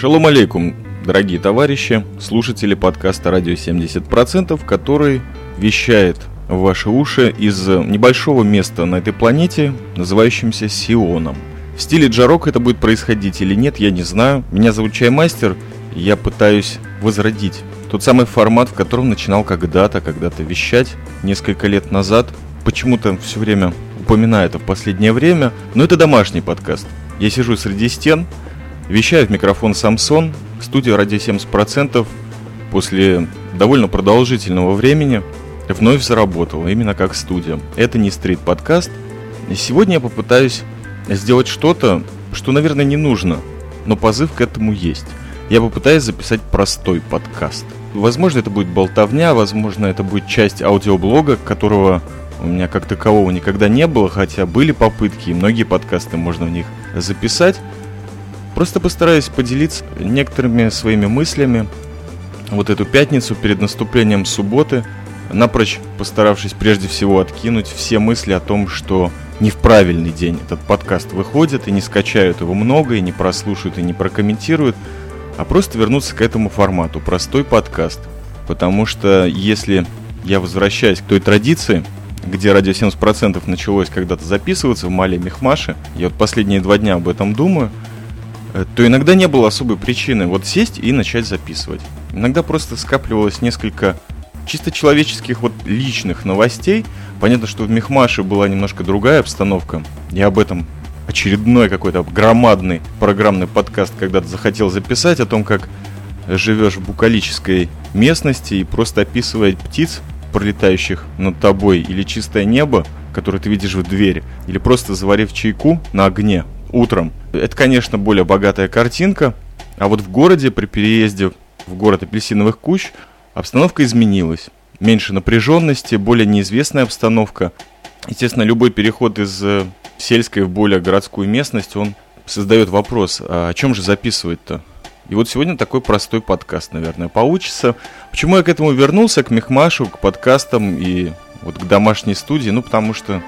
Шалом алейкум, дорогие товарищи, слушатели подкаста «Радио 70%», который вещает в ваши уши из небольшого места на этой планете, называющимся Сионом. В стиле джарок это будет происходить или нет, я не знаю. Меня зовут Чаймастер, и я пытаюсь возродить тот самый формат, в котором начинал когда-то, когда-то вещать, несколько лет назад. Почему-то все время упоминаю это в последнее время, но это домашний подкаст. Я сижу среди стен, вещаю в микрофон Samsung, студия ради 70% после довольно продолжительного времени вновь заработала, именно как студия. Это не стрит-подкаст. Сегодня я попытаюсь сделать что-то, что, наверное, не нужно, но позыв к этому есть. Я попытаюсь записать простой подкаст. Возможно, это будет болтовня, возможно, это будет часть аудиоблога, которого у меня как такового никогда не было, хотя были попытки, и многие подкасты можно в них записать. Просто постараюсь поделиться некоторыми своими мыслями вот эту пятницу перед наступлением субботы, напрочь постаравшись прежде всего откинуть все мысли о том, что не в правильный день этот подкаст выходит, и не скачают его много, и не прослушают, и не прокомментируют, а просто вернуться к этому формату, простой подкаст. Потому что если я возвращаюсь к той традиции, где радио 70% началось когда-то записываться в Мале Мехмаше, я вот последние два дня об этом думаю, то иногда не было особой причины вот сесть и начать записывать. Иногда просто скапливалось несколько чисто человеческих вот личных новостей. Понятно, что в Мехмаше была немножко другая обстановка. Я об этом очередной какой-то громадный программный подкаст когда-то захотел записать о том, как живешь в букалической местности и просто описывать птиц, пролетающих над тобой, или чистое небо, которое ты видишь в двери, или просто заварив чайку на огне утром. Это, конечно, более богатая картинка, а вот в городе при переезде в город апельсиновых кущ обстановка изменилась. Меньше напряженности, более неизвестная обстановка. Естественно, любой переход из э, сельской в более городскую местность, он создает вопрос, а о чем же записывать-то? И вот сегодня такой простой подкаст, наверное, получится. Почему я к этому вернулся, к Мехмашу, к подкастам и вот к домашней студии? Ну, потому что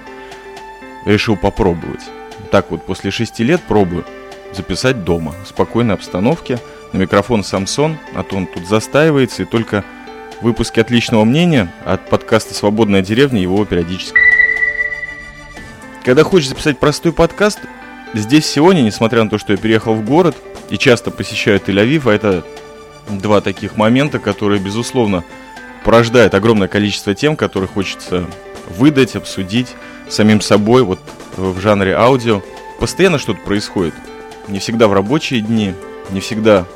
решил попробовать. Так вот, после шести лет пробую записать дома, в спокойной обстановке, на микрофон Samsung, а то он тут застаивается, и только выпуски отличного мнения от подкаста «Свободная деревня» его периодически. Когда хочешь записать простой подкаст, здесь сегодня, несмотря на то, что я переехал в город и часто посещаю Тель-Авив, а это два таких момента, которые, безусловно, порождают огромное количество тем, которые хочется выдать, обсудить самим собой, вот в жанре аудио. Постоянно что-то происходит. Не всегда в рабочие дни, не всегда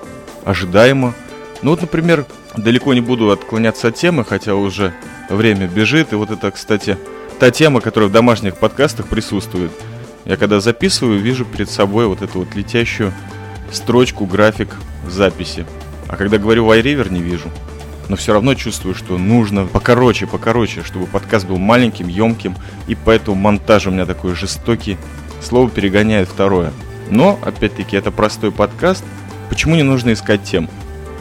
ожидаемо. Ну вот, например, далеко не буду отклоняться от темы, хотя уже время бежит. И вот это, кстати, та тема, которая в домашних подкастах присутствует. Я когда записываю, вижу перед собой вот эту вот летящую строчку, график записи. А когда говорю в iRiver, не вижу. Но все равно чувствую, что нужно покороче, покороче, чтобы подкаст был маленьким, емким, и поэтому монтаж у меня такой жестокий. Слово перегоняет второе. Но, опять-таки, это простой подкаст. Почему не нужно искать тем?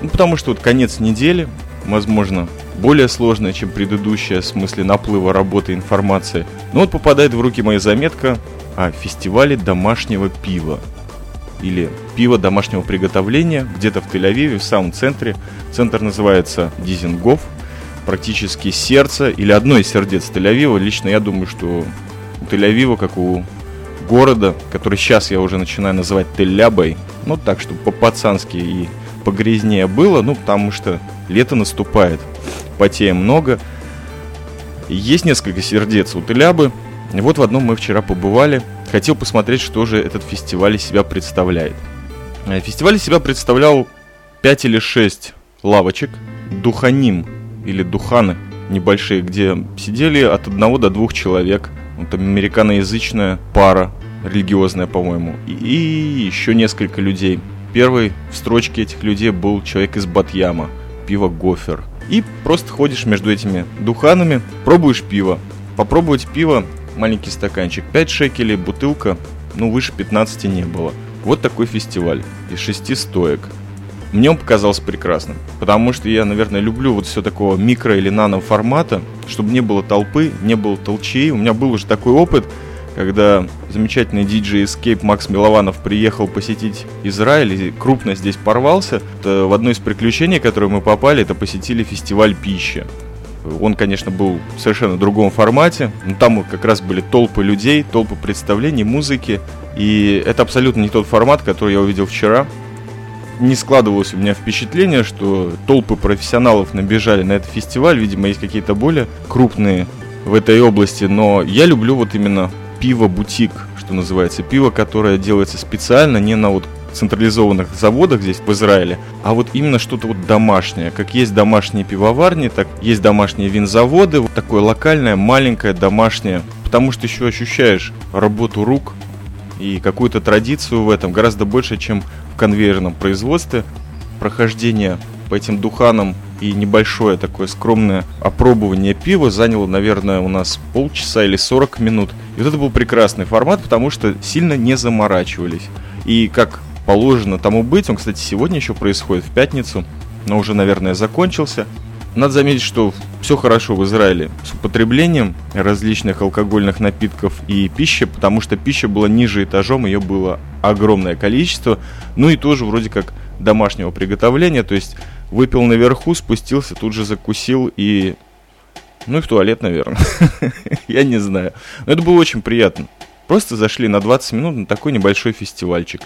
Ну, потому что вот конец недели, возможно, более сложная, чем предыдущая, в смысле наплыва работы информации. Но вот попадает в руки моя заметка о фестивале домашнего пива. Или пива домашнего приготовления, где-то в Тель-Авиве, в самом центре. Центр называется Дизингоф, практически сердце или одно из сердец Тель-Авива. Лично я думаю, что у Тель-Авива, как у города, который сейчас я уже начинаю называть Тель-Лябой, ну так, чтобы по-пацански и погрязнее было, ну потому что лето наступает потеем много. Есть несколько сердец у Телябы. Вот в одном мы вчера побывали. Хотел посмотреть, что же этот фестиваль из себя представляет. Э, фестиваль из себя представлял 5 или 6 лавочек, духаним или духаны небольшие, где сидели от одного до двух человек. Вот американоязычная пара, религиозная, по-моему, и, и еще несколько людей. Первый в строчке этих людей был человек из Батьяма, пиво Гофер – и просто ходишь между этими духанами, пробуешь пиво. Попробовать пиво, маленький стаканчик, 5 шекелей, бутылка, ну выше 15 не было. Вот такой фестиваль из шести стоек. Мне он показался прекрасным, потому что я, наверное, люблю вот все такого микро или нано формата, чтобы не было толпы, не было толчей. У меня был уже такой опыт, когда замечательный диджей Escape Макс Милованов приехал посетить Израиль и крупно здесь порвался, то в одно из приключений, которые мы попали, это посетили фестиваль пищи. Он, конечно, был в совершенно другом формате, но там как раз были толпы людей, толпы представлений, музыки, и это абсолютно не тот формат, который я увидел вчера. Не складывалось у меня впечатление, что толпы профессионалов набежали на этот фестиваль, видимо, есть какие-то более крупные в этой области, но я люблю вот именно пиво-бутик, что называется, пиво, которое делается специально, не на вот централизованных заводах здесь, в Израиле, а вот именно что-то вот домашнее. Как есть домашние пивоварни, так есть домашние винзаводы, вот такое локальное, маленькое, домашнее. Потому что еще ощущаешь работу рук и какую-то традицию в этом гораздо больше, чем в конвейерном производстве. Прохождение по этим духанам и небольшое такое скромное опробование пива заняло, наверное, у нас полчаса или 40 минут. И вот это был прекрасный формат, потому что сильно не заморачивались. И как положено тому быть. Он, кстати, сегодня еще происходит в пятницу, но уже, наверное, закончился. Надо заметить, что все хорошо в Израиле с употреблением различных алкогольных напитков и пищи, потому что пища была ниже этажом, ее было огромное количество. Ну и тоже вроде как домашнего приготовления, то есть выпил наверху, спустился, тут же закусил и... Ну и в туалет, наверное. Я не знаю. Но это было очень приятно. Просто зашли на 20 минут на такой небольшой фестивальчик.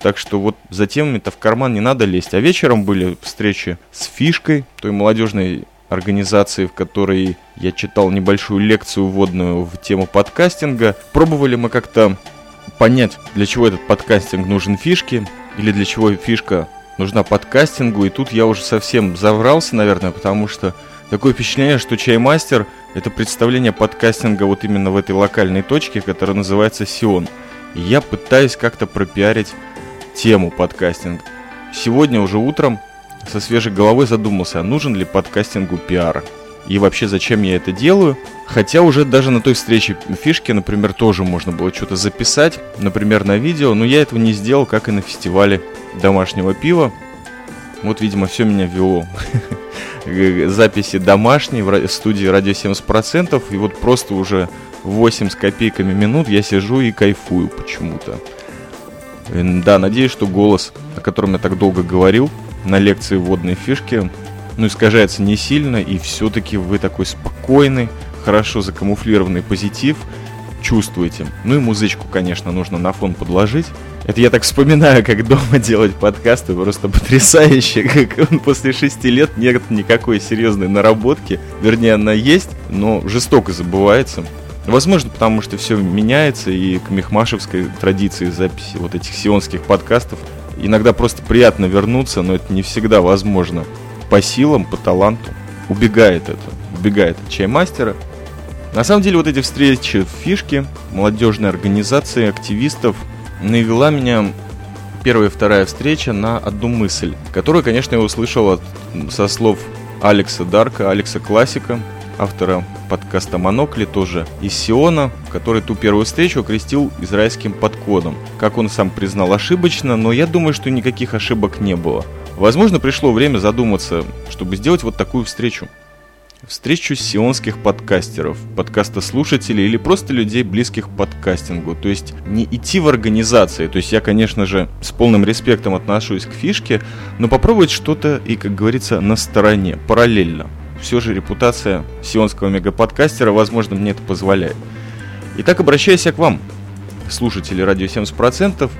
Так что вот за темами-то в карман не надо лезть. А вечером были встречи с Фишкой, той молодежной организации, в которой я читал небольшую лекцию вводную в тему подкастинга. Пробовали мы как-то понять, для чего этот подкастинг нужен фишке, или для чего фишка нужна подкастингу. И тут я уже совсем заврался, наверное, потому что такое впечатление, что чаймастер – это представление подкастинга вот именно в этой локальной точке, которая называется Сион. И я пытаюсь как-то пропиарить тему подкастинг. Сегодня уже утром со свежей головой задумался, а нужен ли подкастингу пиар. И вообще, зачем я это делаю? Хотя уже даже на той встрече фишки, например, тоже можно было что-то записать, например, на видео, но я этого не сделал, как и на фестивале домашнего пива. Вот, видимо, все меня вело. Записи домашние в студии радио 70%, и вот просто уже 8 с копейками минут я сижу и кайфую почему-то. Да, надеюсь, что голос, о котором я так долго говорил на лекции вводной фишки, ну, искажается не сильно, и все-таки вы такой спокойный, хорошо закамуфлированный позитив чувствуете. Ну и музычку, конечно, нужно на фон подложить. Это я так вспоминаю, как дома делать подкасты, просто потрясающе, как после шести лет нет никакой серьезной наработки. Вернее, она есть, но жестоко забывается. Возможно, потому что все меняется, и к мехмашевской традиции записи вот этих сионских подкастов иногда просто приятно вернуться, но это не всегда возможно. По силам, по таланту. Убегает это. Убегает от чаймастера. На самом деле вот эти встречи в фишке, молодежной организации, активистов, навела меня первая и вторая встреча на одну мысль, которую, конечно, я услышал от, со слов Алекса Дарка, Алекса Классика, автора подкаста «Монокли», тоже из Сиона, который ту первую встречу окрестил израильским подкодом. Как он сам признал, ошибочно, но я думаю, что никаких ошибок не было. Возможно, пришло время задуматься, чтобы сделать вот такую встречу. Встречу сионских подкастеров, подкастослушателей или просто людей, близких к подкастингу. То есть не идти в организации. То есть я, конечно же, с полным респектом отношусь к фишке, но попробовать что-то и, как говорится, на стороне, параллельно все же репутация сионского мегаподкастера, возможно, мне это позволяет. Итак, обращаюсь я к вам, слушатели радио 70%.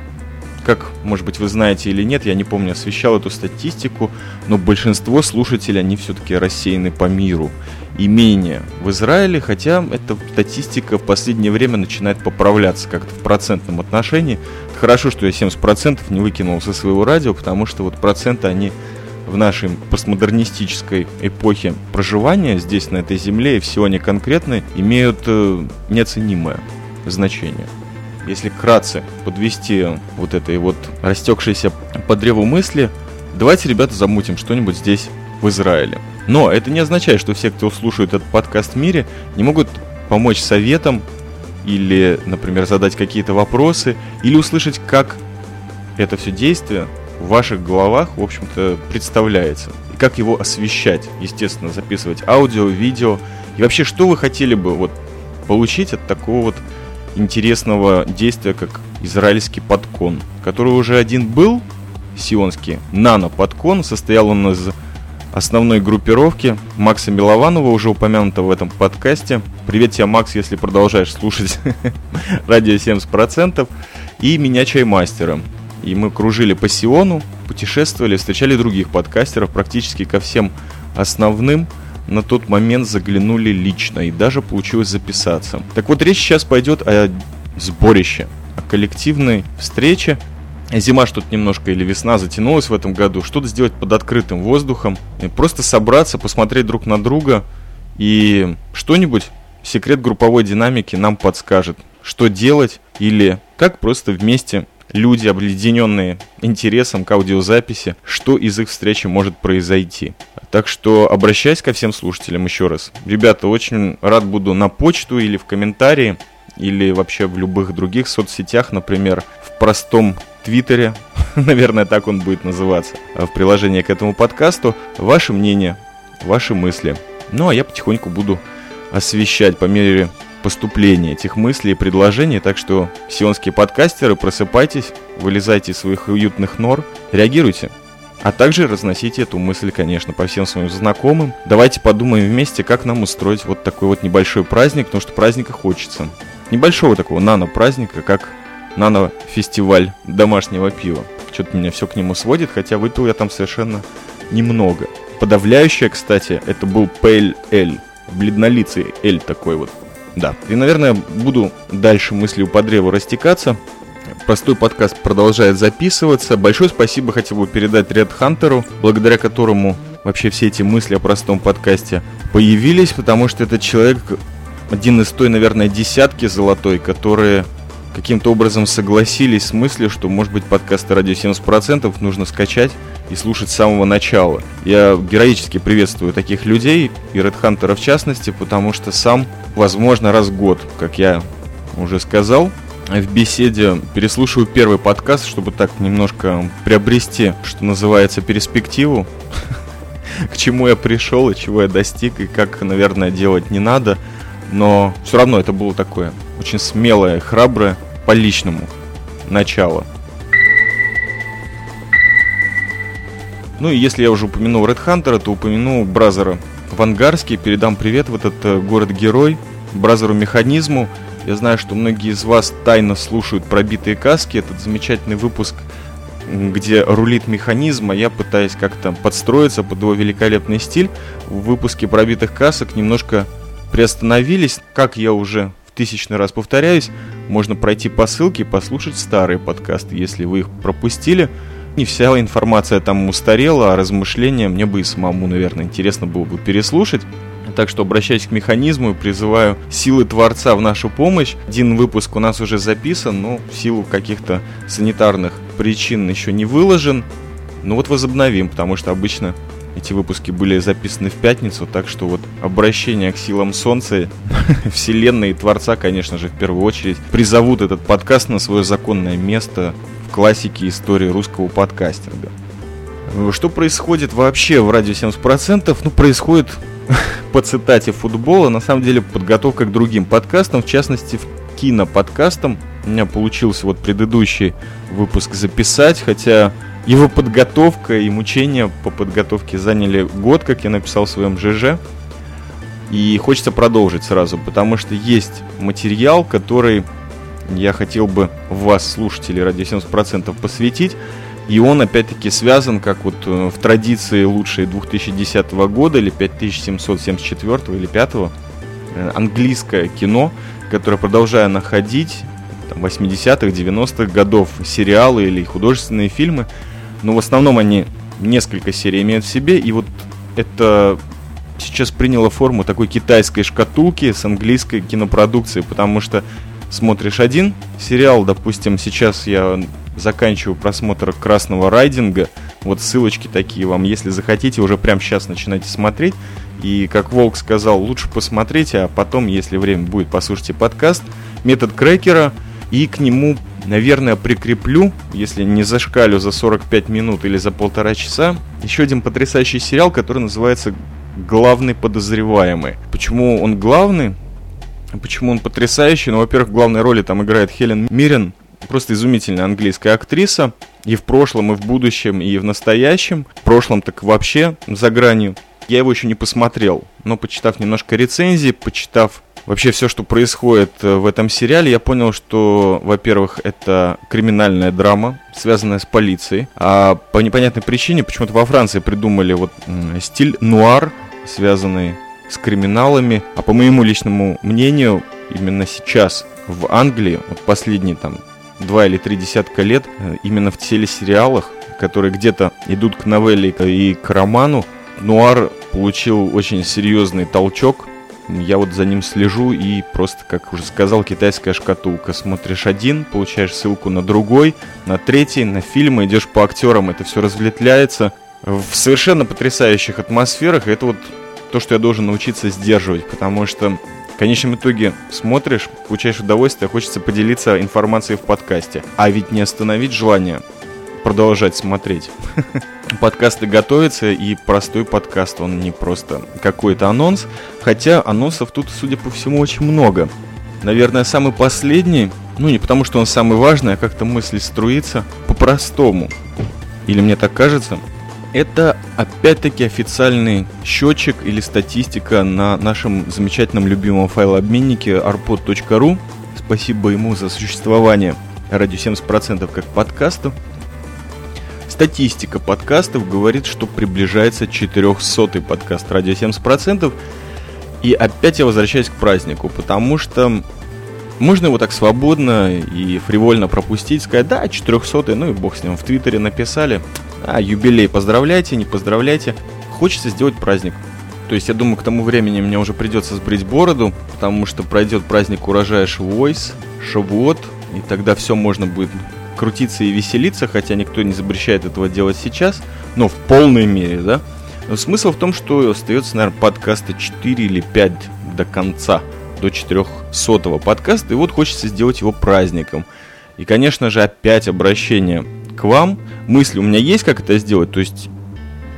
Как, может быть, вы знаете или нет, я не помню, освещал эту статистику, но большинство слушателей, они все-таки рассеяны по миру. И менее в Израиле, хотя эта статистика в последнее время начинает поправляться как-то в процентном отношении. Хорошо, что я 70% не выкинул со своего радио, потому что вот проценты, они в нашей постмодернистической эпохе проживания здесь, на этой земле, и в Сионе конкретно, имеют э, неоценимое значение. Если кратце подвести вот этой вот растекшейся по древу мысли, давайте, ребята, замутим что-нибудь здесь, в Израиле. Но это не означает, что все, кто слушает этот подкаст в мире, не могут помочь советам или, например, задать какие-то вопросы, или услышать, как это все действие в ваших головах, в общем-то, представляется. И как его освещать, естественно, записывать аудио, видео. И вообще, что вы хотели бы вот получить от такого вот интересного действия, как израильский подкон, который уже один был, сионский, нано-подкон, состоял он из основной группировки Макса Милованова, уже упомянутого в этом подкасте. Привет тебе, Макс, если продолжаешь слушать радио 70%. И меня Чаймастера. И мы кружили по Сиону, путешествовали, встречали других подкастеров, практически ко всем основным. На тот момент заглянули лично и даже получилось записаться. Так вот, речь сейчас пойдет о сборище, о коллективной встрече, зима что-то немножко или весна затянулась в этом году, что-то сделать под открытым воздухом, и просто собраться, посмотреть друг на друга. И что-нибудь, секрет групповой динамики нам подскажет, что делать или как просто вместе люди, объединенные интересом к аудиозаписи, что из их встречи может произойти. Так что обращаюсь ко всем слушателям еще раз. Ребята, очень рад буду на почту или в комментарии, или вообще в любых других соцсетях, например, в простом Твиттере, наверное, так он будет называться, в приложении к этому подкасту, ваше мнение, ваши мысли. Ну, а я потихоньку буду освещать по мере поступления этих мыслей и предложений, так что, сионские подкастеры, просыпайтесь, вылезайте из своих уютных нор, реагируйте. А также разносите эту мысль, конечно, по всем своим знакомым. Давайте подумаем вместе, как нам устроить вот такой вот небольшой праздник, потому что праздника хочется. Небольшого такого нано-праздника, как нано-фестиваль домашнего пива. Что-то меня все к нему сводит, хотя выпил я там совершенно немного. Подавляющее, кстати, это был Pale L. Бледнолицый L такой вот. Да. И, наверное, буду дальше мыслью по древу растекаться. Простой подкаст продолжает записываться. Большое спасибо хотел бы передать Ред Хантеру, благодаря которому вообще все эти мысли о простом подкасте появились, потому что этот человек один из той, наверное, десятки золотой, которые каким-то образом согласились с мыслью, что, может быть, подкасты «Радио 70%» нужно скачать и слушать с самого начала. Я героически приветствую таких людей, и Hunter в частности, потому что сам, возможно, раз в год, как я уже сказал, в беседе переслушиваю первый подкаст, чтобы так немножко приобрести, что называется, перспективу, к чему я пришел и чего я достиг, и как, наверное, делать не надо. Но все равно это было такое очень смелое, храброе по личному начало. Ну и если я уже упомянул Red Hunter, то упомяну Бразера Вангарский. Передам привет в этот э, город-герой, Бразеру Механизму. Я знаю, что многие из вас тайно слушают пробитые каски. Этот замечательный выпуск, где рулит механизм, а я пытаюсь как-то подстроиться под его великолепный стиль. В выпуске пробитых касок немножко приостановились. Как я уже в тысячный раз повторяюсь, можно пройти по ссылке и послушать старые подкасты, если вы их пропустили. Не вся информация там устарела, а размышления мне бы и самому, наверное, интересно было бы переслушать. Так что обращаюсь к механизму и призываю силы Творца в нашу помощь. Один выпуск у нас уже записан, но в силу каких-то санитарных причин еще не выложен. Ну вот возобновим, потому что обычно эти выпуски были записаны в пятницу, так что вот обращение к силам Солнца, Вселенной и Творца, конечно же, в первую очередь, призовут этот подкаст на свое законное место в классике истории русского подкастинга. Что происходит вообще в радио 70%? Ну, происходит по цитате футбола, на самом деле подготовка к другим подкастам, в частности, в киноподкастам. У меня получился вот предыдущий выпуск записать, хотя его подготовка и мучения по подготовке заняли год, как я написал в своем ЖЖ. И хочется продолжить сразу, потому что есть материал, который я хотел бы вас, слушатели, ради 70% посвятить. И он, опять-таки, связан, как вот э, в традиции лучшей 2010 года или 5774 или 5 э, английское кино, которое продолжаю находить, 80-х, 90-х годов, сериалы или художественные фильмы, но в основном они несколько серий имеют в себе, и вот это сейчас приняло форму такой китайской шкатулки с английской кинопродукцией, потому что смотришь один сериал, допустим, сейчас я заканчиваю просмотр «Красного райдинга», вот ссылочки такие вам, если захотите, уже прямо сейчас начинайте смотреть, и, как Волк сказал, лучше посмотрите, а потом, если время будет, послушайте подкаст. «Метод крекера», и к нему наверное, прикреплю, если не зашкалю за 45 минут или за полтора часа, еще один потрясающий сериал, который называется «Главный подозреваемый». Почему он главный? Почему он потрясающий? Ну, во-первых, в главной роли там играет Хелен Мирен, просто изумительная английская актриса. И в прошлом, и в будущем, и в настоящем. В прошлом так вообще за гранью. Я его еще не посмотрел, но почитав немножко рецензий, почитав вообще все, что происходит э, в этом сериале, я понял, что, во-первых, это криминальная драма, связанная с полицией. А по непонятной причине почему-то во Франции придумали вот стиль нуар, связанный с криминалами. А по моему личному мнению, именно сейчас в Англии, вот последние там два или три десятка лет, э, именно в телесериалах, которые где-то идут к новелле и к роману, нуар получил очень серьезный толчок. Я вот за ним слежу и просто, как уже сказал, китайская шкатулка. Смотришь один, получаешь ссылку на другой, на третий, на фильмы, идешь по актерам, это все разветвляется в совершенно потрясающих атмосферах. Это вот то, что я должен научиться сдерживать, потому что в конечном итоге смотришь, получаешь удовольствие, хочется поделиться информацией в подкасте. А ведь не остановить желание продолжать смотреть. Подкасты готовятся, и простой подкаст, он не просто какой-то анонс, хотя анонсов тут, судя по всему, очень много. Наверное, самый последний, ну не потому, что он самый важный, а как-то мысль струится по-простому. Или мне так кажется, это опять-таки официальный счетчик или статистика на нашем замечательном любимом файлообменнике arpod.ru. Спасибо ему за существование радио 70% как подкасту. Статистика подкастов говорит, что приближается 400 подкаст радио 70%. И опять я возвращаюсь к празднику, потому что можно его так свободно и фривольно пропустить, сказать, да, 400 ну и бог с ним, в Твиттере написали, а, юбилей, поздравляйте, не поздравляйте. Хочется сделать праздник. То есть я думаю, к тому времени мне уже придется сбрить бороду, потому что пройдет праздник урожая Швойс, Шавуот, и тогда все можно будет крутиться и веселиться, хотя никто не запрещает этого делать сейчас, но в полной мере, да. Но смысл в том, что остается, наверное, подкаста 4 или 5 до конца, до 400 подкаста, и вот хочется сделать его праздником. И, конечно же, опять обращение к вам. Мысли у меня есть, как это сделать, то есть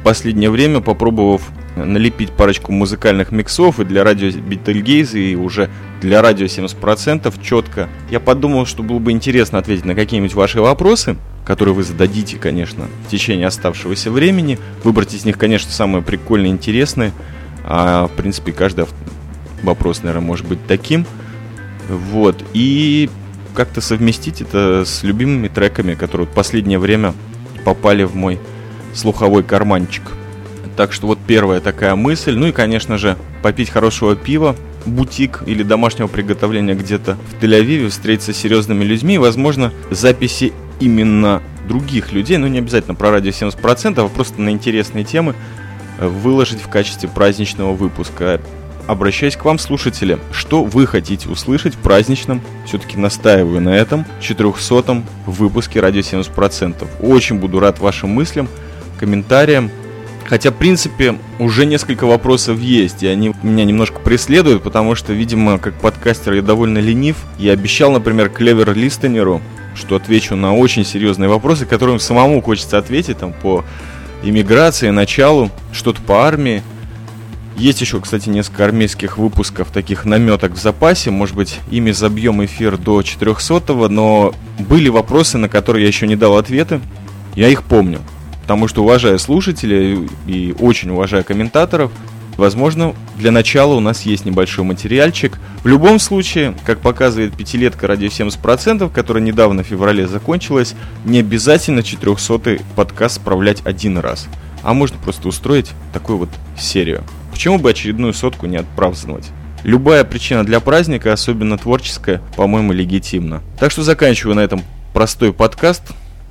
последнее время, попробовав налепить парочку музыкальных миксов и для радио Бетельгейз, и уже для радио 70% четко. Я подумал, что было бы интересно ответить на какие-нибудь ваши вопросы, которые вы зададите, конечно, в течение оставшегося времени. Выбрать из них, конечно, самые прикольные, интересные. А, в принципе, каждый вопрос, наверное, может быть таким. Вот. И как-то совместить это с любимыми треками, которые в последнее время попали в мой слуховой карманчик. Так что вот первая такая мысль. Ну и, конечно же, попить хорошего пива, бутик или домашнего приготовления где-то в Тель-Авиве, встретиться с серьезными людьми, возможно, записи именно других людей, но не обязательно про радио 70%, а просто на интересные темы э, выложить в качестве праздничного выпуска. Обращаясь к вам, слушатели, что вы хотите услышать в праздничном, все-таки настаиваю на этом, 400 выпуске радио 70%. Очень буду рад вашим мыслям, комментариям, Хотя, в принципе, уже несколько вопросов есть, и они меня немножко преследуют, потому что, видимо, как подкастер я довольно ленив. Я обещал, например, Клевер Листенеру, что отвечу на очень серьезные вопросы, которым самому хочется ответить, там, по иммиграции, началу, что-то по армии. Есть еще, кстати, несколько армейских выпусков, таких наметок в запасе. Может быть, ими забьем эфир до 400 но были вопросы, на которые я еще не дал ответы. Я их помню потому что уважая слушателей и очень уважая комментаторов, возможно, для начала у нас есть небольшой материальчик. В любом случае, как показывает пятилетка ради 70%, которая недавно в феврале закончилась, не обязательно 400 подкаст справлять один раз, а можно просто устроить такую вот серию. Почему бы очередную сотку не отпраздновать? Любая причина для праздника, особенно творческая, по-моему, легитимна. Так что заканчиваю на этом простой подкаст.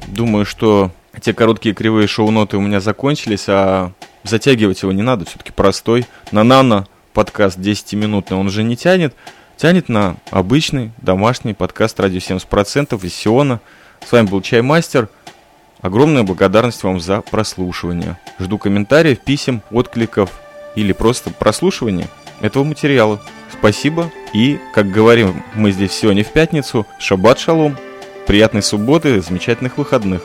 Думаю, что те короткие кривые шоу-ноты у меня закончились, а затягивать его не надо, все-таки простой. На нано подкаст 10-минутный он уже не тянет. Тянет на обычный домашний подкаст радио 70% из Сиона. С вами был Чаймастер. Огромная благодарность вам за прослушивание. Жду комментариев, писем, откликов или просто прослушивания этого материала. Спасибо и, как говорим мы здесь сегодня в пятницу, шаббат шалом, приятной субботы, замечательных выходных.